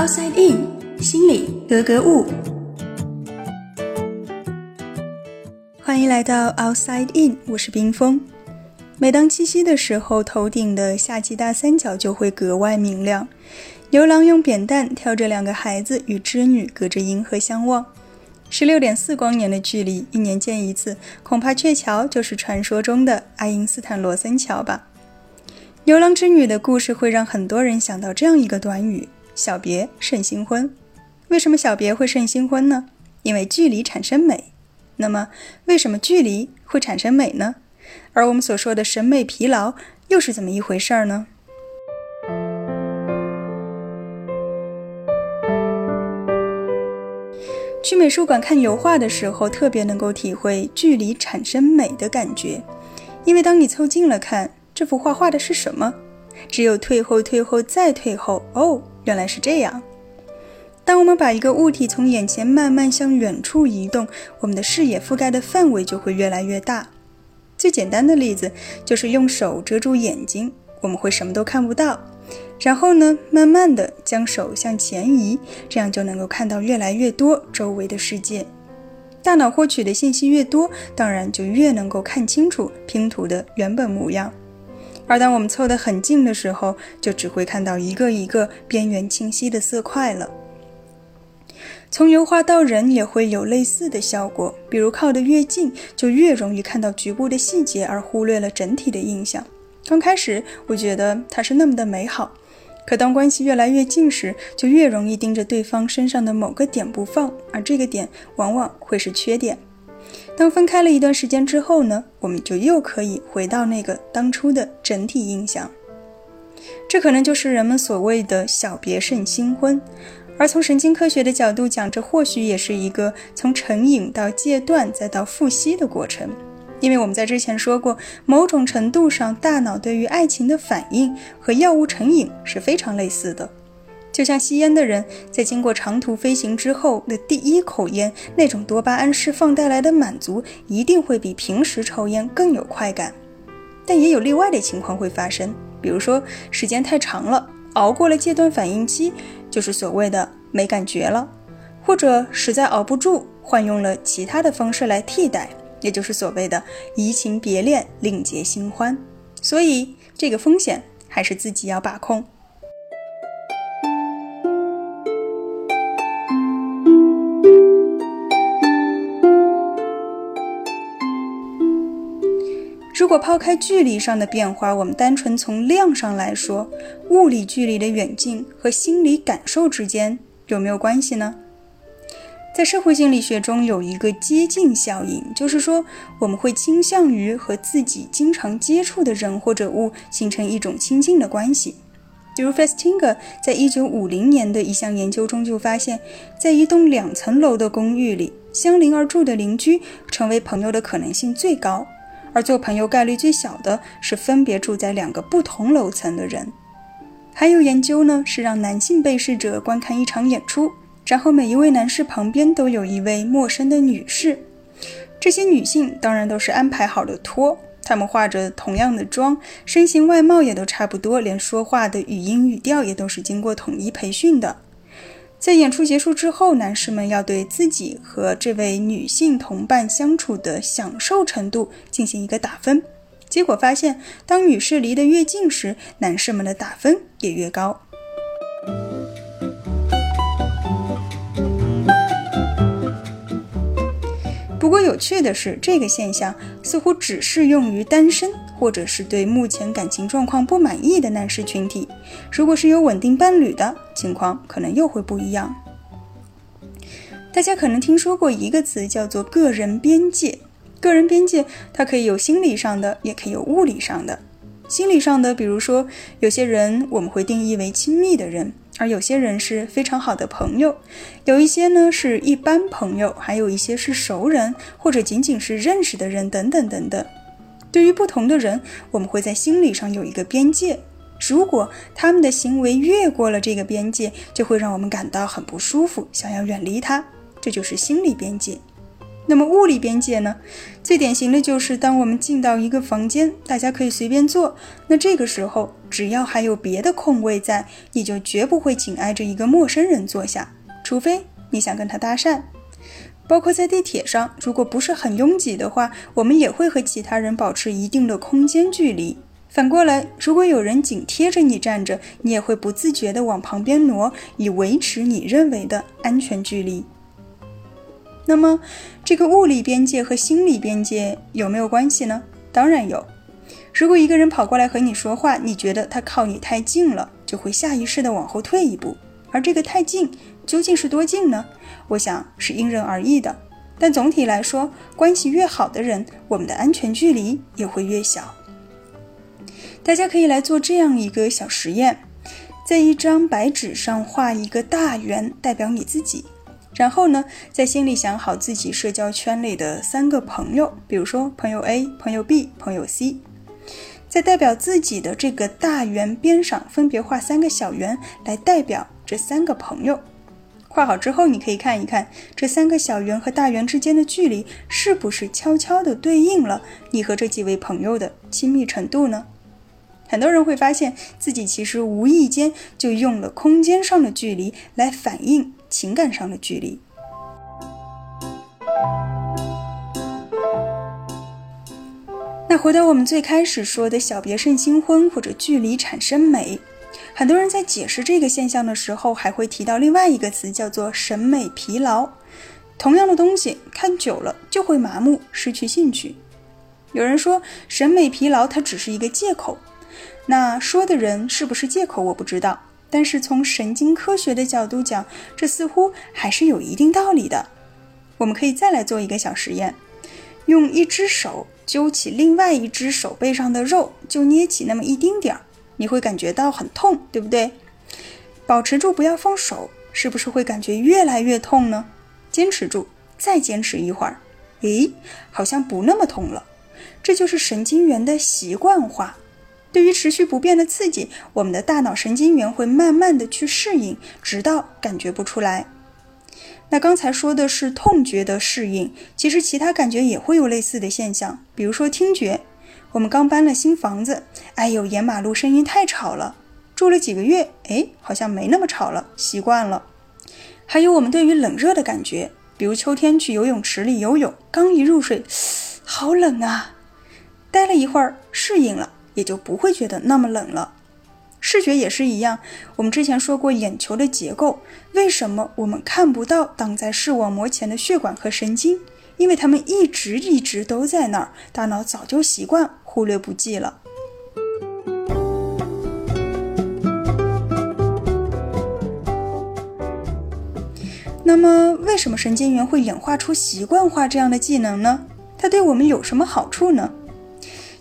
Outside In，心里格格物。欢迎来到 Outside In，我是冰峰。每当七夕的时候，头顶的夏季大三角就会格外明亮。牛郎用扁担挑着两个孩子与织女隔着银河相望，十六点四光年的距离，一年见一次，恐怕鹊桥就是传说中的爱因斯坦罗森桥吧。牛郎织女的故事会让很多人想到这样一个短语：小别胜新婚。为什么小别会胜新婚呢？因为距离产生美。那么，为什么距离会产生美呢？而我们所说的审美疲劳又是怎么一回事儿呢？去美术馆看油画的时候，特别能够体会距离产生美的感觉，因为当你凑近了看这幅画画的是什么，只有退后、退后再退后，哦，原来是这样。当我们把一个物体从眼前慢慢向远处移动，我们的视野覆盖的范围就会越来越大。最简单的例子就是用手遮住眼睛，我们会什么都看不到。然后呢，慢慢的将手向前移，这样就能够看到越来越多周围的世界。大脑获取的信息越多，当然就越能够看清楚拼图的原本模样。而当我们凑得很近的时候，就只会看到一个一个边缘清晰的色块了。从油画到人也会有类似的效果，比如靠得越近，就越容易看到局部的细节，而忽略了整体的印象。刚开始我觉得它是那么的美好，可当关系越来越近时，就越容易盯着对方身上的某个点不放，而这个点往往会是缺点。当分开了一段时间之后呢，我们就又可以回到那个当初的整体印象。这可能就是人们所谓的小别胜新婚。而从神经科学的角度讲，这或许也是一个从成瘾到戒断再到复吸的过程。因为我们在之前说过，某种程度上，大脑对于爱情的反应和药物成瘾是非常类似的。就像吸烟的人在经过长途飞行之后的第一口烟，那种多巴胺释放带来的满足，一定会比平时抽烟更有快感。但也有例外的情况会发生，比如说时间太长了，熬过了戒断反应期。就是所谓的没感觉了，或者实在熬不住，换用了其他的方式来替代，也就是所谓的移情别恋，另结新欢。所以这个风险还是自己要把控。如果抛开距离上的变化，我们单纯从量上来说，物理距离的远近和心理感受之间有没有关系呢？在社会心理学中有一个接近效应，就是说我们会倾向于和自己经常接触的人或者物形成一种亲近的关系。比如 Festinger 在一九五零年的一项研究中就发现，在一栋两层楼的公寓里，相邻而住的邻居成为朋友的可能性最高。而做朋友概率最小的是分别住在两个不同楼层的人。还有研究呢，是让男性被试者观看一场演出，然后每一位男士旁边都有一位陌生的女士。这些女性当然都是安排好的托，她们化着同样的妆，身形外貌也都差不多，连说话的语音语调也都是经过统一培训的。在演出结束之后，男士们要对自己和这位女性同伴相处的享受程度进行一个打分。结果发现，当女士离得越近时，男士们的打分也越高。不过有趣的是，这个现象似乎只适用于单身。或者是对目前感情状况不满意的男士群体，如果是有稳定伴侣的情况，可能又会不一样。大家可能听说过一个词叫做“个人边界”。个人边界，它可以有心理上的，也可以有物理上的。心理上的，比如说有些人我们会定义为亲密的人，而有些人是非常好的朋友，有一些呢是一般朋友，还有一些是熟人或者仅仅是认识的人，等等等等。对于不同的人，我们会在心理上有一个边界。如果他们的行为越过了这个边界，就会让我们感到很不舒服，想要远离他，这就是心理边界。那么物理边界呢？最典型的就是当我们进到一个房间，大家可以随便坐，那这个时候只要还有别的空位在，你就绝不会紧挨着一个陌生人坐下，除非你想跟他搭讪。包括在地铁上，如果不是很拥挤的话，我们也会和其他人保持一定的空间距离。反过来，如果有人紧贴着你站着，你也会不自觉地往旁边挪，以维持你认为的安全距离。那么，这个物理边界和心理边界有没有关系呢？当然有。如果一个人跑过来和你说话，你觉得他靠你太近了，就会下意识地往后退一步。而这个太近究竟是多近呢？我想是因人而异的。但总体来说，关系越好的人，我们的安全距离也会越小。大家可以来做这样一个小实验，在一张白纸上画一个大圆，代表你自己。然后呢，在心里想好自己社交圈里的三个朋友，比如说朋友 A、朋友 B、朋友 C，在代表自己的这个大圆边上分别画三个小圆，来代表这三个朋友。画好之后，你可以看一看这三个小圆和大圆之间的距离是不是悄悄地对应了你和这几位朋友的亲密程度呢？很多人会发现自己其实无意间就用了空间上的距离来反映。情感上的距离。那回到我们最开始说的小别胜新婚或者距离产生美，很多人在解释这个现象的时候，还会提到另外一个词，叫做审美疲劳。同样的东西看久了就会麻木，失去兴趣。有人说审美疲劳它只是一个借口，那说的人是不是借口我不知道。但是从神经科学的角度讲，这似乎还是有一定道理的。我们可以再来做一个小实验，用一只手揪起另外一只手背上的肉，就捏起那么一丁点儿，你会感觉到很痛，对不对？保持住，不要放手，是不是会感觉越来越痛呢？坚持住，再坚持一会儿，诶，好像不那么痛了。这就是神经元的习惯化。对于持续不变的刺激，我们的大脑神经元会慢慢的去适应，直到感觉不出来。那刚才说的是痛觉的适应，其实其他感觉也会有类似的现象，比如说听觉。我们刚搬了新房子，哎呦，沿马路声音太吵了。住了几个月，哎，好像没那么吵了，习惯了。还有我们对于冷热的感觉，比如秋天去游泳池里游泳，刚一入水，好冷啊，待了一会儿适应了。也就不会觉得那么冷了。视觉也是一样，我们之前说过眼球的结构，为什么我们看不到挡在视网膜前的血管和神经？因为它们一直一直都在那儿，大脑早就习惯忽略不计了。那么，为什么神经元会演化出习惯化这样的技能呢？它对我们有什么好处呢？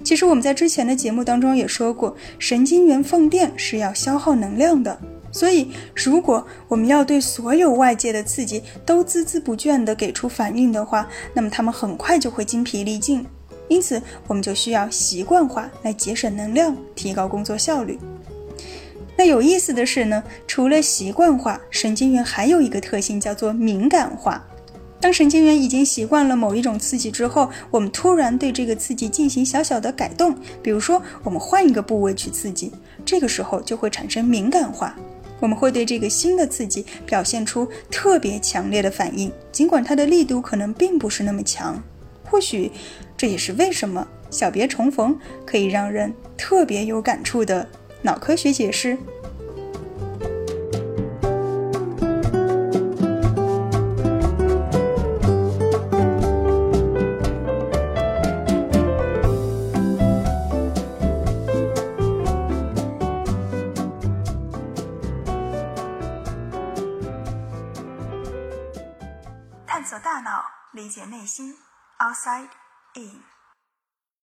其实我们在之前的节目当中也说过，神经元放电是要消耗能量的。所以，如果我们要对所有外界的刺激都孜孜不倦地给出反应的话，那么他们很快就会精疲力尽。因此，我们就需要习惯化来节省能量，提高工作效率。那有意思的是呢，除了习惯化，神经元还有一个特性叫做敏感化。当神经元已经习惯了某一种刺激之后，我们突然对这个刺激进行小小的改动，比如说我们换一个部位去刺激，这个时候就会产生敏感化。我们会对这个新的刺激表现出特别强烈的反应，尽管它的力度可能并不是那么强。或许这也是为什么小别重逢可以让人特别有感触的脑科学解释。探索大脑，理解内心，outside in。